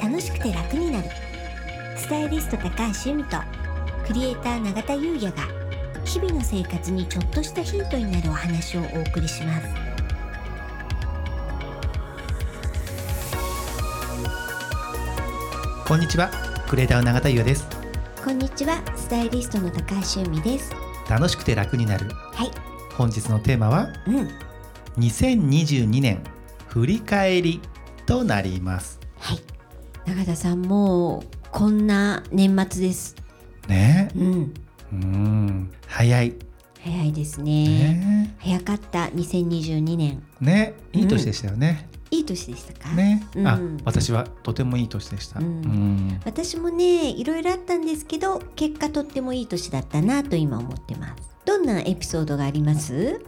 楽しくて楽になる。スタイリスト高橋由美とクリエイター永田優也が日々の生活にちょっとしたヒントになるお話をお送りします。こんにちはクリエイターの永田優也です。こんにちはスタイリストの高橋由美です。楽しくて楽になる。はい。本日のテーマはうん。2022年振り返りとなります。はい永田さんもうこんな年末です。ね。うん。うん。早い。早いですね。ね。早かった。2022年。ね。いい年でしたよね、いい年でしたか？ね、あうん。私はとてもいい年でした、うん。うん。私もねいろいろあったんですけど結果とってもいい年だったなと今思ってます。どんなエピソードがあります？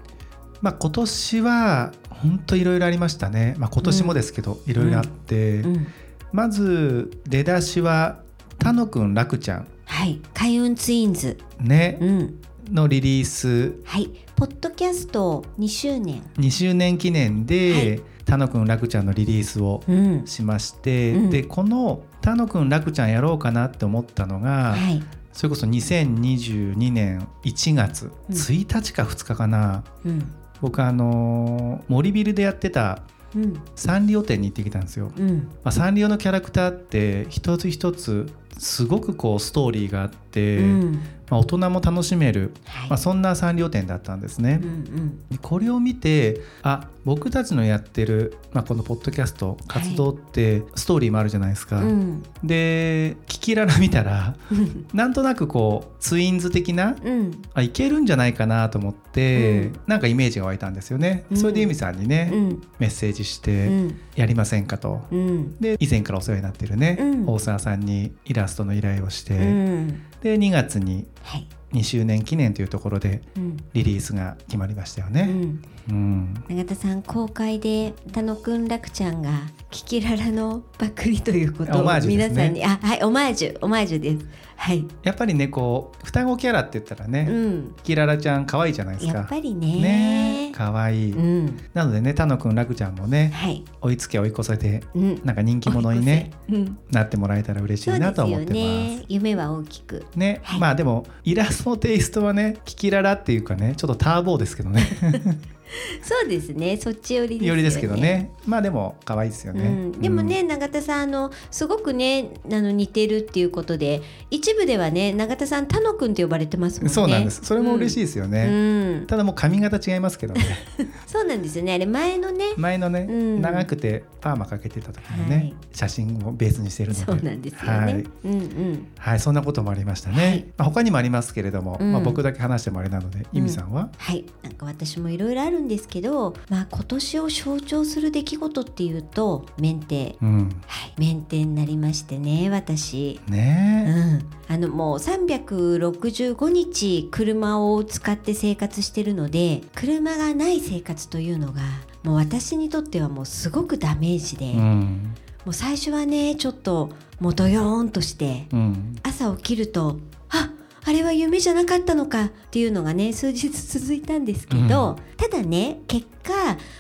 まあ今年は本当いろいろありましたね。まあ今年もですけどいろいろあって、うんまず出だしはたのくんらくちゃん。はい。開運ツインズ。ね。うん。のリリース。はい。ポッドキャスト2周年。2周年記念で、たのくんらくちゃんのリリースをうん。しまして、うん。でこの「たのくんらくちゃんやろうかなって思ったのが、はい。それこそ2022年1月うん。1日か2日かな、うん。僕あのー森ビルでやってたうん。サンリオ展に行ってきたんですよ。うん。まあ、サンリオのキャラクターって一つ一つすごくこうストーリーがあって、うんまあ、大人も楽しめる、はい。まあ、そんなサンリオ展だったんですね。うんうん。でこれを見てあ僕たちのやってる、まあ、このポッドキャスト活動ってストーリーもあるじゃないですか。うん。で「キキララ」見たらうん。なんとなくこうツインズ的なうん。あいけるんじゃないかなと思って、うん。なんかイメージが湧いたんですよね。うん。それで由美さんにね、うん。メッセージしうてん「やりませんか?」と。うん。で以前からお世話になってるね、うん。大沢さんにイラストの依頼をして、うんで2月にはい。2周年記念というところでうん。リリースが決まりましたよね。うんうん。永田さん公開で田野くん楽ちゃんがキキララのパクリということを皆さんに、あはいオマージュオマージュです。はい。やっぱりねこう双子キャラって言ったらね、うん。キララちゃん可愛いじゃないですか。やっぱりね。ね可愛い、うん。なのでねたのくんらくちゃんもねはい。追いつけ追い越せでうん。なんか人気者にねうん。なってもらえたら嬉しいなと思ってます。ね。夢は大きく。ね、はい。まあでもイラストのテイストはねキキララっていうかねちょっとターボーですけどね そうですね。そっち寄りですよね。よりですけどね。まあでも可愛いですよね、うん、でもね、永田さんあのすごくねあの似てるっていうことで一部ではね永田さん田野くんって呼ばれてますもんね。そうなんです。それも嬉しいですようね、ん、ただもう髪型違いますけどね。そうなんですよね。あれ前のね。前のね、うん。長くてパーマかけてた時のね、はい。写真をベースにしてるので。そうなんですよね、はい。うんうん。はい、そんなこともありましたね。はい。まあ、他にもありますけれども、うん。まあ、僕だけ話してもあれなので、由美さんは？はい。なんか私もいろいろあるんですけどまあ今年を象徴する出来事っていうと免停。うん、はい。免停になりましてね私。うねん、あのもう365日車を使って生活してるので車がない生活というのがもう私にとってはもうすごくダメージで、え、うん、もう最初はねちょっともうドヨーンとしてうん、朝起きるとああれは夢じゃなかったのかっていうのがね数日続いたんですけど、ただね結果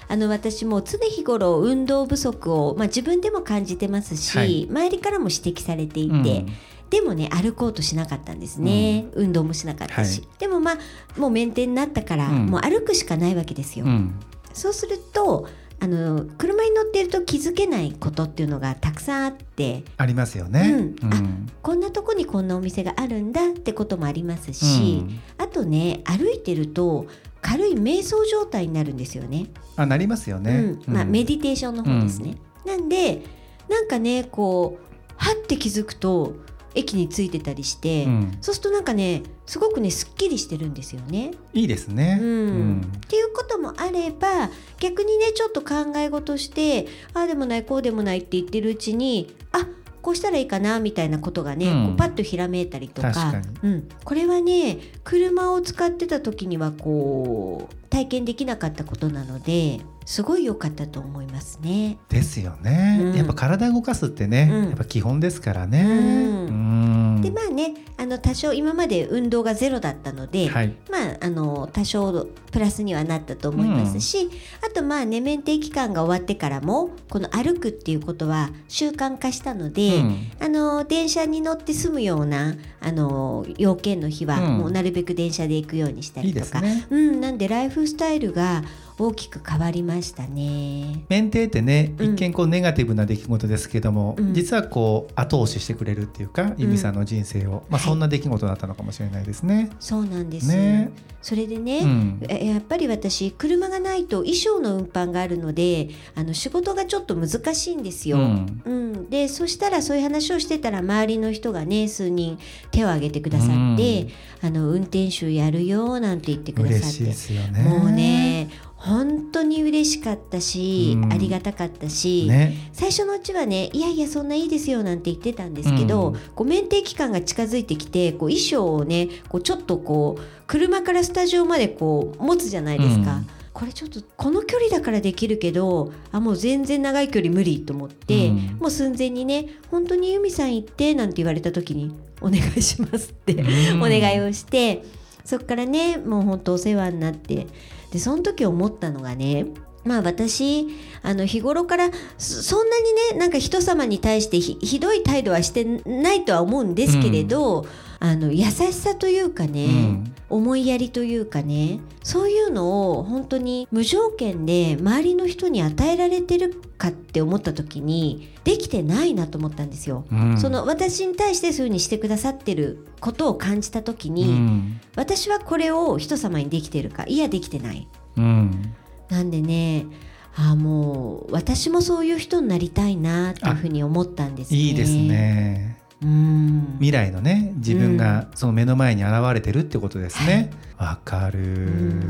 あの私も常日頃運動不足を、まあ、自分でも感じてますし、はい。周りからも指摘されていて、うん。でもね歩こうとしなかったんですね、運動もしなかったし、はでもまあもうメンテになったから、うん。もう歩くしかないわけですよ、うん、そうするとあの車に乗っていると気づけないことっていうのがたくさんあってありますよね。うんうん、こんなとこにこんなお店があるんだってこともありますし、あとね歩いてると軽い瞑想状態になるんですよね。あ、なりますよね。うんまあ、メデディテーションの方ですね。なんでなんかねこうはって気づくと駅に着いてたりして、うん、そうするとなんかねすごくねすっきりしてるんですよね。いいですね。うん。っていうこともあれば逆にねちょっと考え事してああでもないこうでもないって言ってるうちにあこうしたらいいかなみたいなことがね、うん。こうパッとひらめいたりとか。うん、これはね車を使ってた時にはこう体験できなかったことなのですごい良かったと思いますね。ですよね、うん。やっぱ体動かすってね、うん。やっぱ基本ですからね。うん。うん。でまあねあの多少今まで運動がゼロだったので、はい。まああの多少プラスにはなったと思いますし、あとまあね免停期間が終わってからもこの歩くっていうことは習慣化したので、うん。あの電車に乗って済むようなあの要件の日は、うん。もうなるべく電車で行くようにしたいいりとか。ですね。うん、なんでライフスタイルが大きく変わりましたね。免停ってねうん一見こうネガティブな出来事ですけども、うん実はこう後押ししてくれるっていうか由美さんの人生を、まあ、はいそんな出来事だったのかもしれないですね。そうなんです。ねそれでね、うんえやっぱり私車がないと衣装の運搬があるのであの仕事がちょっと難しいんですよ。うんうん、でそしたらそういう話をしてたら周りの人がね数人手を挙げてくださって、あの運転手やるよなんて言ってくださって嬉しいですよね。もうね本当に嬉しかったし、うん。ありがたかったし、ね。最初のうちはねいやいやそんないいですよなんて言ってたんですけど、うん。こう免停期間が近づいてきてこう衣装をねこうちょっとこう車からスタジオまでこう持つじゃないですか。うん。これちょっとこの距離だからできるけどあもう全然長い距離無理と思って、うん。もう寸前にね本当に由美さん行ってなんて言われた時にお願いしますって、うん。お願いをしてそっからねもう本当お世話になってでその時思ったのがねまあ私あの日頃からそそんなにねなんか人様に対してひひどい態度はしてないとは思うんですけれど、あの優しさというかね、うん思いやりというかねそういうのを本当に無条件で周りの人に与えられてるかって思った時にできてないなと思ったんですよ。うんその私に対してそういうふうにしてくださってることを感じた時に、うん私はこれを人様にできてるかいやできてない。うんなんでねあもう私もそういう人になりたいなっていうふうに思ったんですね。いいです。ね。うん。未来のね自分がその目の前に現れてるってことですね。わ、かる、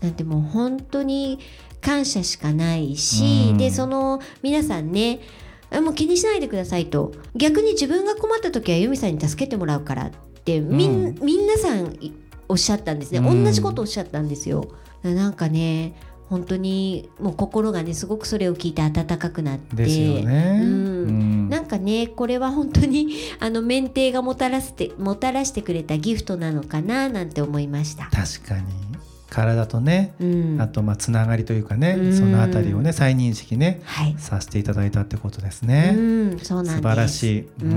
なん。てもう本当に感謝しかないし、うん。でその皆さんねあもう気にしないでくださいと。逆に自分が困った時は由美さんに助けてもらうからってみん、うん皆さんいおっしゃったんですね、うん。同じことをおっしゃったんですよ。なんかね本当にもう心がねすごくそれを聞いて温かくなって。うんうんなんかねこれは本当に あの免停がもたらしてもたらしてくれたギフトなのかななんて思いました。確かに体とね、うん、あとまあつながりというかね、うん。そのあたりをね再認識ねはい、させていただいたってことですうね。ん、そうなん。素晴らしい。ううん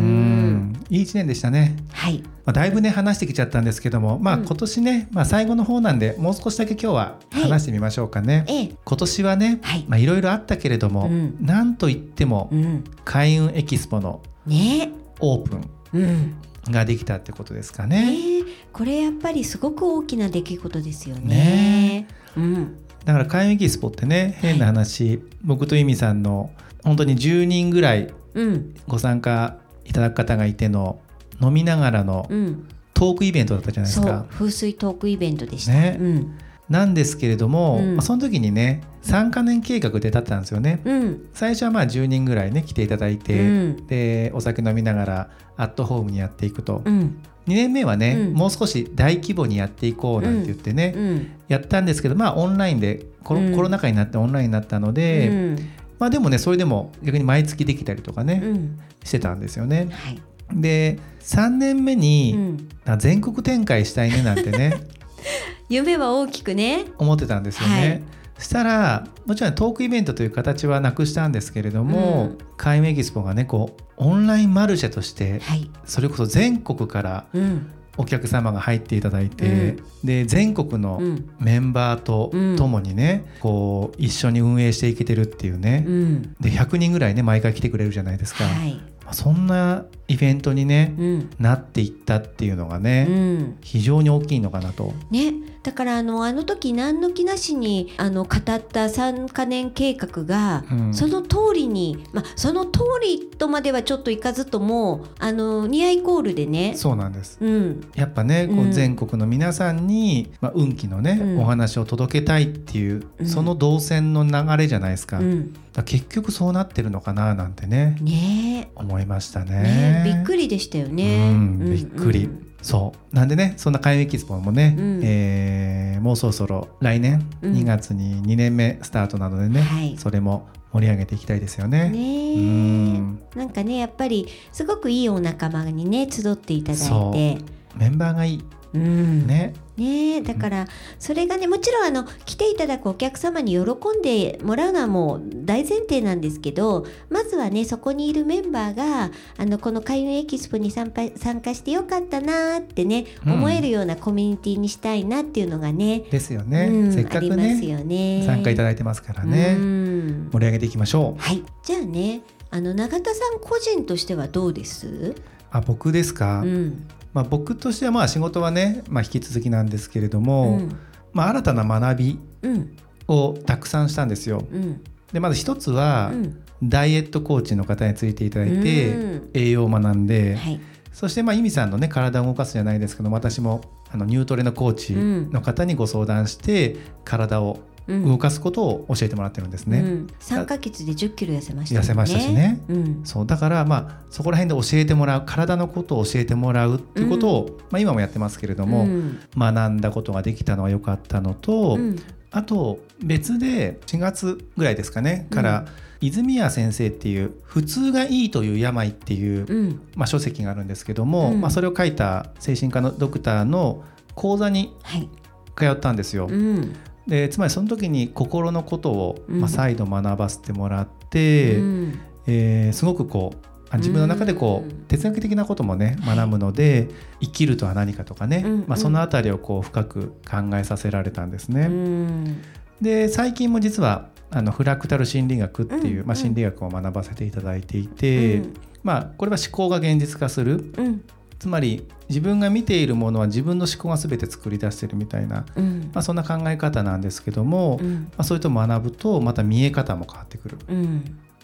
ん、いい一年でしたね。はい、まあ、だいぶね話してきちゃったんですけども、まあうん。今年ね、まあ最後の方なんでもう少しだけ今日ははい。話してみましょうかね。ええ、今年はね、はい。まあいろいろあったけれども、うん。なんといってもうん、開運エキスポのね、オープン。うん、ができたってことですかねね。これやっぱりすごく大きな出来事ですよね。ねうん、だから開運エキスポってね変な話、僕と由美さんの本当に10人ぐらいうん、ご参加いただく方がいての飲みながらのうん、トークイベントだったじゃないですそうか。風水トークイベントでした。ねうん、なんですけれども、うん。まあその時にね3カ年計画で立ったんですよね。うん、最初はまあ10人ぐらいね来ていただいて、うん。でお酒飲みながらアットホームにやっていくと、うん、2年目はね、うん。もう少し大規模にやっていこうなんて言ってね、うん、やったんですけどまあオンラインでコロ,、うん。コロナ禍になってオンラインになったので、うん、まあでもねそれでも逆に毎月できたりとかね、うん、してたんですよね。はい、で3年目うに、全国展開したいねなんてね 夢は大きくね。思ってたんですよね。はい。したらもちろんトークイベントという形はなくしたんですけれども、うん。開運エキスポがねこうオンラインマルシェとしてはい、それこそ全国からうん、お客様が入っていただいて、で全国のうん、メンバーとうん。共にね、こう一緒に運営していけてるっていうね、うん、で100人ぐらいね毎回来てくれるじゃないですか、はい、まあそんなイベントにね、うん、なっていったっていうのがね、うん。非常に大きいのかなと。ね、だからあのあの時何の気なしにあの語った3カ年計画が、うん。その通りに、まあ、その通りとまではちょっといかずともあのニアイコールでね。そうなんです。うん。やっぱねこううん。全国の皆さんに、まあ、運気のね、うん。お話を届けたいっていう、うん。その動線の流れじゃないですか,、うん。結局そうなってるのかななんてね。ね。思いましたね。ね。びっくりでしたよね。うんびっくり。うんそう。なんでねそんな開運エキスポもね、うん。えーもうそろそろ来年うん。2月に2年目スタートなのでね、はい。それも盛り上げていきたいですよね。ねうん。ななんかねやっぱりすごくいいお仲間にね集っていただいて。メンバーがいい、うん、ねね。だからそれがねもちろんあの来ていただくお客様に喜んでもらうのはもう大前提なんですけどまずはねそこにいるメンバーがあのこの開運エキスポに参加参加してよかったなーってね、うん。思えるようなコミュニティにしたいなっていうのがねですよね、うんせっかくねよね。参加いただいてますからね、うん。盛り上げていきましょう。はい。じゃあねあの永田さん個人としてはどうです、あ僕ですか、うん。まあ、僕としてはまあ仕事はね、まあ、引き続きなんですけれどうも、ん。まあ、新たな学びうん。をたくさんしたんですよ。うん。でまず一つは、うん。ダイエットコーチの方についていただいて、うん。栄養を学んで、はい。そしてまあイミさんのね体を動かすじゃないですけど私もあのニュートレのコーチの方にご相談して、体をうん動かすことを教えてもらってるんですね。うん、3ヶ月で1 0キロ痩せましたね。痩せましたしね。うん、そうだからまあそこら辺で教えてもらう体のことを教えてもらうっていうことを、まあ、今もやってますけれども、うん。学んだことができたのは良かったのと、うんあと別で4月ぐらいですかねから、泉谷先生っていう「普通がいいという病」っていう、うん。まあ、書籍があるんですけども、うん。まあ、それを書いた精神科のドクターの講座にはい、通ったんですよ。うんでつまりその時に心のことを、うん。まあ、再度学ばせてもらって、うん。えーすごくこうあ自分の中でこう、うん。哲学的なこともねはい。学ぶので、生きるとは何かとかね、うんまあ、そのあたりをこう深く考えさせられたんですね。うん。で最近も実はあのフラクタル心理学っていう、まあ、うん。うん心理学を学ばせていただいていて、うん。まあ、これは思考が現実化するうんつまり自分が見ているものは自分の思考が全て作り出してるみたいな、うん。まあ、そんな考え方なんですけども、まうん。あ、そういった学ぶとまた見え方も変わってくる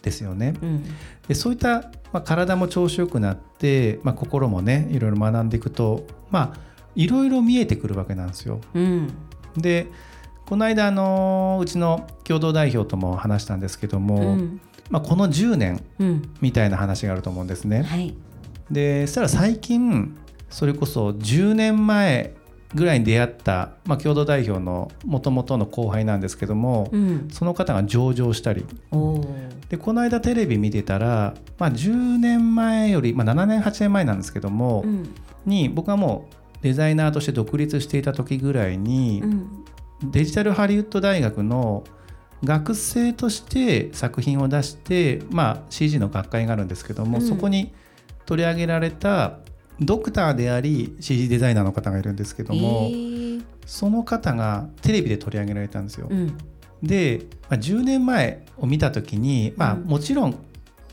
ですよね。うん。でそういった、まあ、体も調子よくなって、まあ、心もねいろいろ学んでいくとまあいろいろ見えてくるわけなんですよ。うん。でこの間あのうちの共同代表とも話したんですけども、うん。まあ、この10年うん。みたいな話があると思うんですね。はいでそしたら最近それこそ10年前ぐらいに出会った、まあ、共同代表のもともとの後輩なんですけども、うん。その方が上場したり。でこの間テレビ見てたら、まあ、10年前より、まあ、7年8年前なんですけども、うん。に僕はもうデザイナーとして独立していた時ぐらいに、うん。デジタルハリウッド大学の学生として作品を出して、まあ、CG の学会があるんですけども、うん。そこに取り上げられたドクターであり CG デザイナーの方がいるんですけども、えー。その方がテレビで取り上げられたんですよ。うん。で、まあ、10年前を見た時に、まあ、うん。もちろん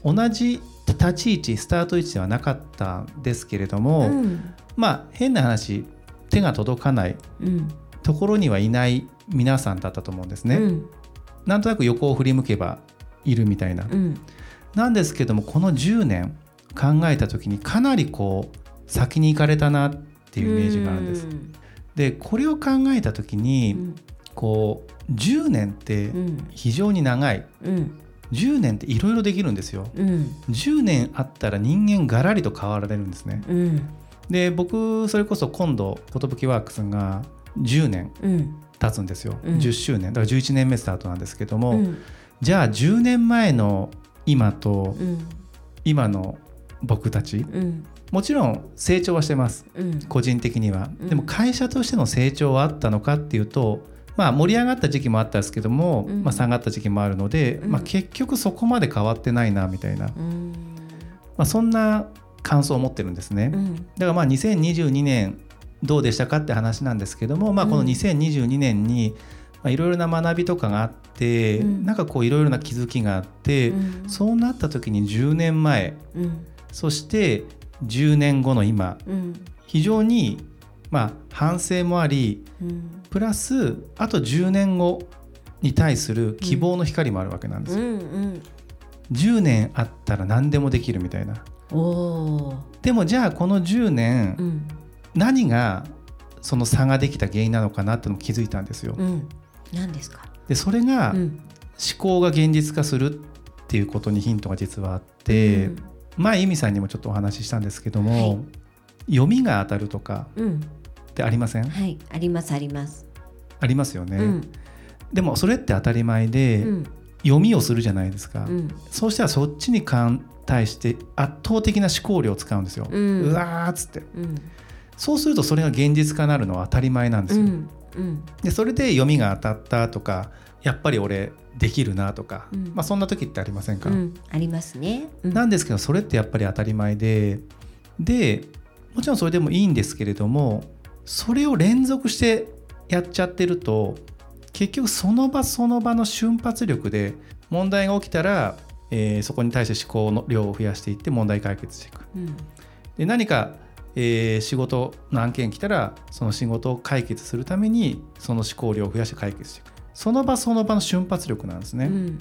同じ立ち位置スタート位置ではなかったんですけれども、うん。まあ変な話手が届かないうん。ところにはいない皆さんだったと思うんですね。うん。なんとなく横を振り向けばいるみたいな。うん。なんですけどもこの10年考えた時にかなりこう先に行かれたなっていうイメージがあるんです。でこれを考えた時うにん。こう10年ってうん。非常に長い。うん。10年っていろいろできるんですよ。うん。10年あったら人間がらりと変わられるんですね。うん。で僕それこそ今度寿ワークスが10年うん。経つんですよ、うん。10周年。だから11年目スタートなんですけども、うん。じゃあ10年前の今とうん。今の僕たち。うん。もちろん成長はしてます。うん。個人的には、うん。でも会社としての成長はあったのかっていうとまあ盛り上がった時期もあったんですけども、うん。まあ、下がった時期もあるので、うん。まあ、結局そこまで変わってないなみたいな、うん。まあ、そんな感想を持ってるんですね。うん。だからまあ2022年どうでしたかって話なんですけども、まあ、このうん2022年にまあいろいろな学びとかがあって、うん。なんかこういろいろな気づきがあって、うん。そうなった時に10年前うんそして10年後の今うん。非常にまあ反省もありうん。プラスあと10年後に対する希望の光もあるわけなんですうよ。ん。10年あったら何でもできるみたいな。でもじゃあこの10年、うん。何がその差ができた原因なのかなってのも気づいたんですよ。うん。何ですか？でそれが思うん。考が現実化するっていうことにヒントが実はあって、うん前由美さんにもちょっとお話ししたんですけども、はい。読みが当たるとかうん。ってありません？はいありますあります。ありますよね、うん。でもそれって当たり前で、うん。読みをするじゃないですか、うん。そうしたらそっちに対して圧倒的な思考量を使うんですよ。うん。わーっつって。うん。そうするとそれが現実化になるのは当たり前なんですよ。うん。うんでそれで読みが当たったとかやっぱり俺できるなとか、うん。まあ、そんな時ってありませんか、うん。ありますね。うん。なんですけどそれってやっぱり当たり前ででもちろんそれでもいいんですけれどもそれを連続してやっちゃってると結局その場その場の瞬発力で問題が起きたら、えーそこに対して思考の量を増やしていって問題解決していく。うん。で何か、えー仕事の案件来たらその仕事を解決するためにその思考量を増やして解決していく。その場その場の瞬発力なんですね、うん。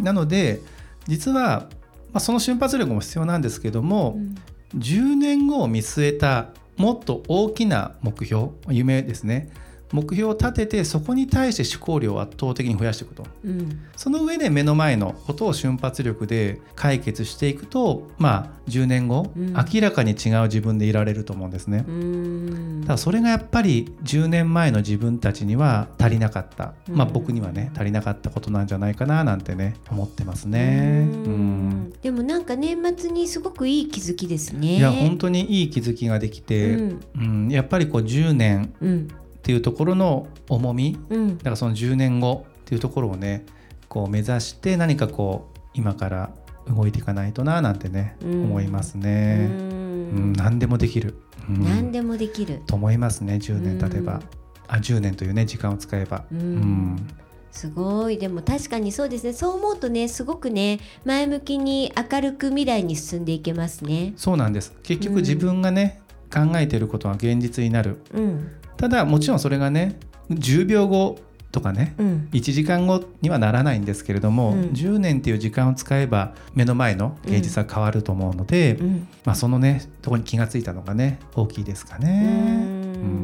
なので実は、まあ、その瞬発力も必要なんですけども、うん。10年後を見据えたもっと大きな目標夢ですね目標を立ててそこに対して思考量を圧倒的に増やしていくと。うん。その上で目の前のことを瞬発力で解決していくとまあ10年後、うん。明らかに違う自分でいられると思うんですね。うん。ただそれがやっぱり10年前の自分たちには足りなかった、まあうん僕にはね足りなかったことなんじゃないかななんてね思ってますね。でもなんか年末にすごくいい気づきですね。いや本当にいい気づきができて、うん。うんやっぱりこう10年うんっていうところの重みうん。だからその10年後っていうところをねこう目指して何かこう今から動いていかないとななんてね、うん。思いますうね。うん。ん何でもできる、うん。何でもできる。と思いますね10年経てば、うんあ10年というね時間を使えば。うん。うん。すごい。でも確かにそうですね。そう思うとねすごくね前向きに明るく未来に進んでいけますね。そうなんです。結うん。局自分がね、考えていることは現実になる。うんただもちろんそれがね10秒後とかねうん。1時間後にはならないんですけれども、うん。10年っていう時間を使えば目の前の現実は変わると思うので、うん。まあ、そのねところに気がついたのがね大きいですかね。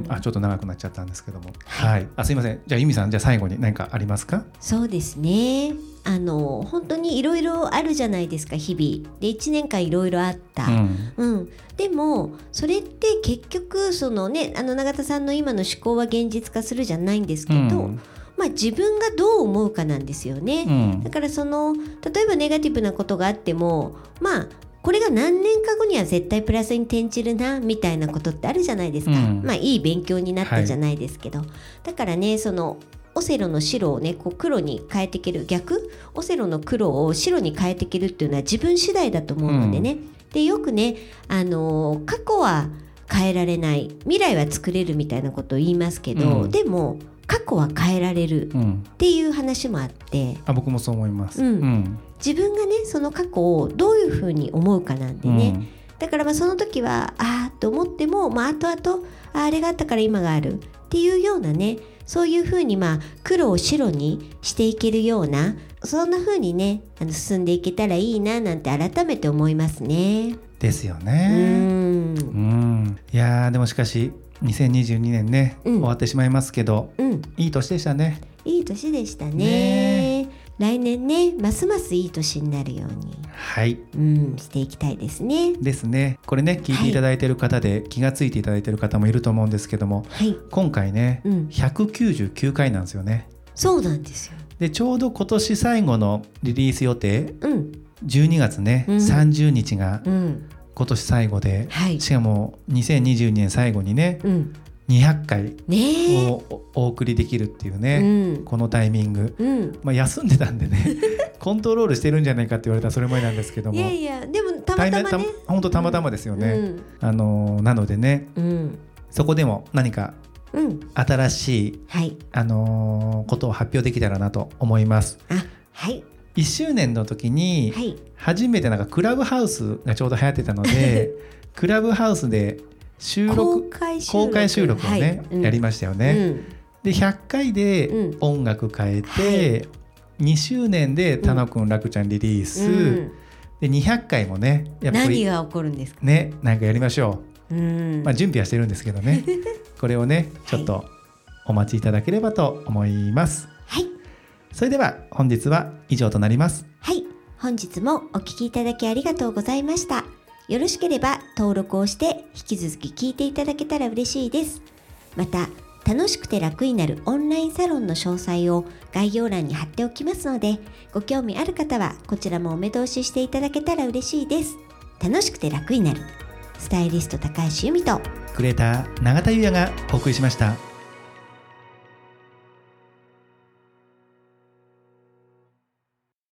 あちょっと長くなっちゃったんですけども、はい、あすいません。じゃあ由美さんじゃあ最後に何かありますか？そうですね。あの本当にいろいろあるじゃないですか日々。で1年間いろいろあった。うん。うん、でもそれって結局そのねあの永田さんの今の思考は現実化するじゃないんですけど、うん。まあ自分がどう思うかなんですよね。うん。だからその例えばネガティブなことがあってもまあこれが何年か後には絶対プラスに転じるなみたいなことってあるじゃないですか、うん。まあいい勉強になったじゃないですけど、だからねそのオセロの白をねこう黒に変えていける逆。オセロの黒を白に変えていけるっていうのは自分次第だと思うのでね、でよくねあのー過去は変えられない。未来は作れるみたいなことを言いますけど、うん。でも過去は変えられるうん。っていう話もあって。あ僕もそう思います。うん。うん自分がねその過去をどういうふうに思うかなんでね、だからまあその時はああと思っても、まあ後々ああれがあったから今がある。っていうようなねそういうふうにまあ黒を白にしていけるようなそんなふうにねあの進んでいけたらいいななんて改めて思いますね。ですようね。ん。うん。いやーでもしかし2022年ね、うん。終わってしまいますけどうん。いい年でしたね。いい年でしたね。ね来年ねますますいい年になるように、はい。うん、していきたいですね。ですね。これね聞いていただいている方で気がついていただいている方もいると思うんですけどもはい、今回ねうん、199回なんですよね。そうなんですよ。でちょうど今年最後のリリース予定うん、12月ね、うん。30日がうん、今年最後で、はい、しかも2022年最後にねうん、200回をおお送りできるっていううね、ん、このタイミング、うん。まあ、休んでたんでね コントロールしてるんじゃないかって言われたらそれもなんですけども。いやいや、でもたまたまね。本当たまたまですよね。うん、あのーなのでねうん、そこでも何かうん、新しい、はい、あのーことを発表できたらなと思います。あ、はい、1周年の時にはい、初めてなんかクラブハウスがちょうど流行ってたので クラブハウスで収公録。公開収録をね、はい。うん。やりましたよね。で100回でうん。音楽変えて、2周年で「たのくん楽ちゃん」リリース、うん。で200回もねやっぱり何が起こるんですか？ねなんかやりましょう。ん。う、まあ、準備はしてるんですけどね。これをねちょっとお待ちいただければと思います。はい、それでは本日は以上となります。はい、本日もお聞きいただきありがとうございました。よろしければ登録をして引き続き聞いていただけたら嬉しいです。また、楽しくて楽になるオンラインサロンの詳細を概要欄に貼っておきますのでご興味ある方はこちらもお目通ししていただけたら嬉しいです楽しくて楽になるスタイリスト高橋由美とクレーター永田優也がお送りしました。